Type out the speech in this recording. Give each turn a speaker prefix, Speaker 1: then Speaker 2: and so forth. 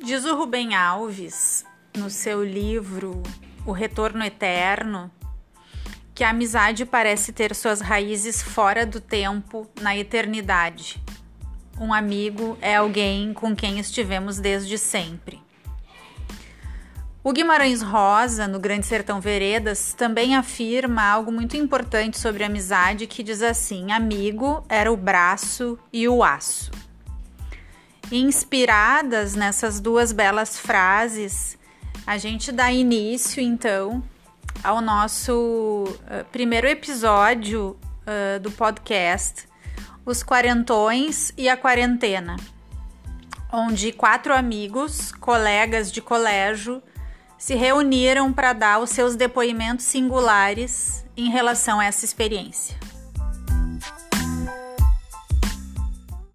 Speaker 1: Diz o Rubem Alves, no seu livro O Retorno Eterno, que a amizade parece ter suas raízes fora do tempo, na eternidade. Um amigo é alguém com quem estivemos desde sempre. O Guimarães Rosa, no Grande Sertão Veredas, também afirma algo muito importante sobre amizade que diz assim: amigo era o braço e o aço. Inspiradas nessas duas belas frases, a gente dá início então ao nosso uh, primeiro episódio uh, do podcast, Os Quarentões e a Quarentena, onde quatro amigos, colegas de colégio, se reuniram para dar os seus depoimentos singulares em relação a essa experiência.